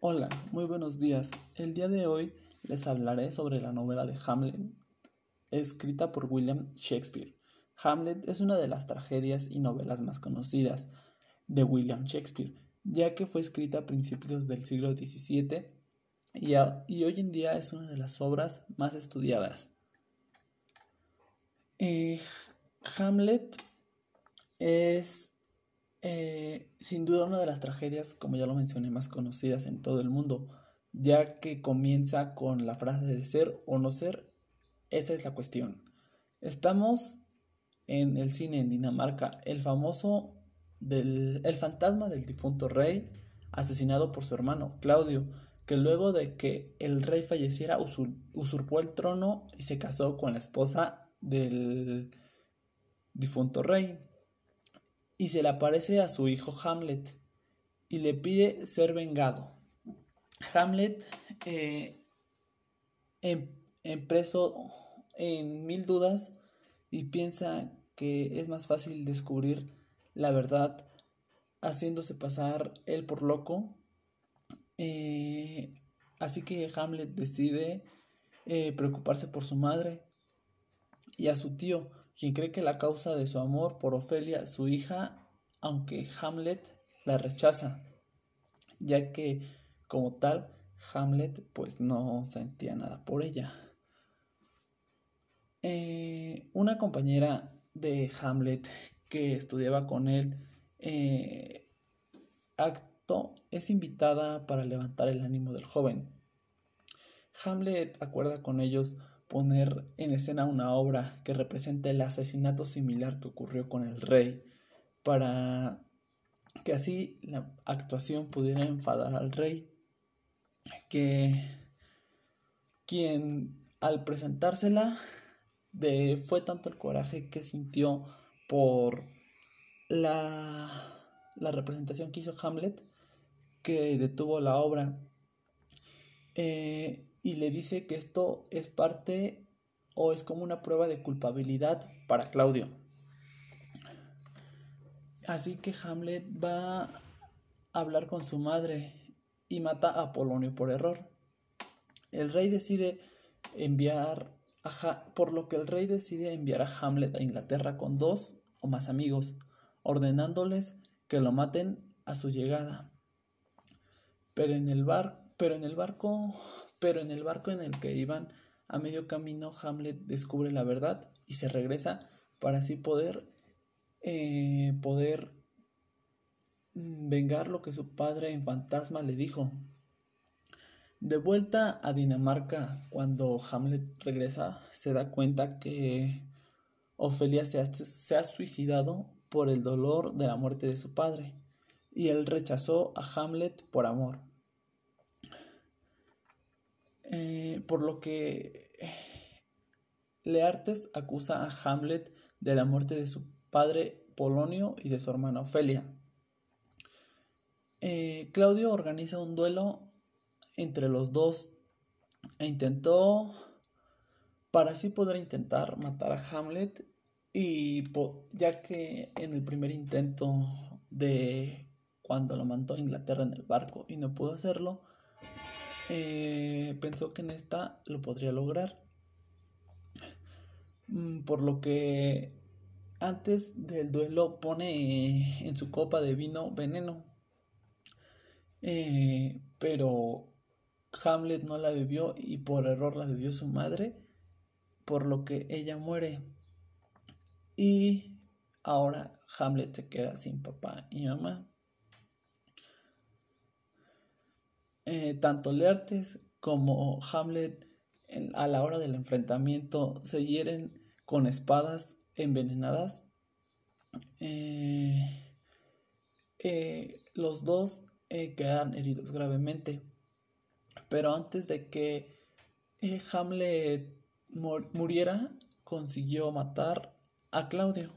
Hola, muy buenos días. El día de hoy les hablaré sobre la novela de Hamlet, escrita por William Shakespeare. Hamlet es una de las tragedias y novelas más conocidas de William Shakespeare, ya que fue escrita a principios del siglo XVII y, hoy en día es una de las obras más estudiadas. Eh, Hamlet es eh, sin duda una de las tragedias, como ya lo mencioné, más conocidas en todo el mundo, ya que comienza con la frase de ser o no ser, esa es la cuestión. Estamos en el cine en Dinamarca, el famoso del el fantasma del difunto rey asesinado por su hermano Claudio, que luego de que el rey falleciera usurpó el trono y se casó con la esposa del difunto rey y se le aparece a su hijo Hamlet y le pide ser vengado. Hamlet, eh, preso en mil dudas y piensa que es más fácil descubrir la verdad haciéndose pasar él por loco. Eh, así que Hamlet decide eh, preocuparse por su madre y a su tío, quien cree que la causa de su amor por Ofelia, su hija, aunque Hamlet la rechaza, ya que como tal Hamlet pues no sentía nada por ella. Eh, una compañera de Hamlet que estudiaba con él eh, acto es invitada para levantar el ánimo del joven. Hamlet acuerda con ellos poner en escena una obra que represente el asesinato similar que ocurrió con el rey, para que así la actuación pudiera enfadar al rey, que quien al presentársela de, fue tanto el coraje que sintió por la, la representación que hizo Hamlet que detuvo la obra. Eh, y le dice que esto es parte o es como una prueba de culpabilidad para Claudio. Así que Hamlet va a hablar con su madre y mata a Apolonio por error. El rey decide enviar a por lo que el rey decide enviar a Hamlet a Inglaterra con dos o más amigos, ordenándoles que lo maten a su llegada. Pero en el bar, pero en el barco pero en el barco en el que iban a medio camino Hamlet descubre la verdad y se regresa para así poder eh, poder vengar lo que su padre en fantasma le dijo. De vuelta a Dinamarca, cuando Hamlet regresa, se da cuenta que Ofelia se ha, suicidado por el dolor de la muerte de su padre, y él rechazó a Hamlet por amor. Eh, por lo que eh, Leartes acusa a Hamlet de la muerte de su padre Polonio y de su hermana Ofelia. Eh, Claudio organiza un duelo entre los dos e intentó, para así poder intentar matar a Hamlet, y ya que en el primer intento de cuando lo mandó a Inglaterra en el barco y no pudo hacerlo, eh, pensó que en esta lo podría lograr. Mm, por lo que antes del duelo pone en su copa de vino veneno. Eh, pero Hamlet no la bebió y por error la bebió su madre, por lo que ella muere. Y ahora Hamlet se queda sin papá y mamá. Eh, tanto Leartes como Hamlet a la hora del enfrentamiento se hieren con espadas envenenadas. Eh, eh, los dos quedan heridos gravemente. Pero antes de que Hamlet muriera, consiguió matar a Claudio.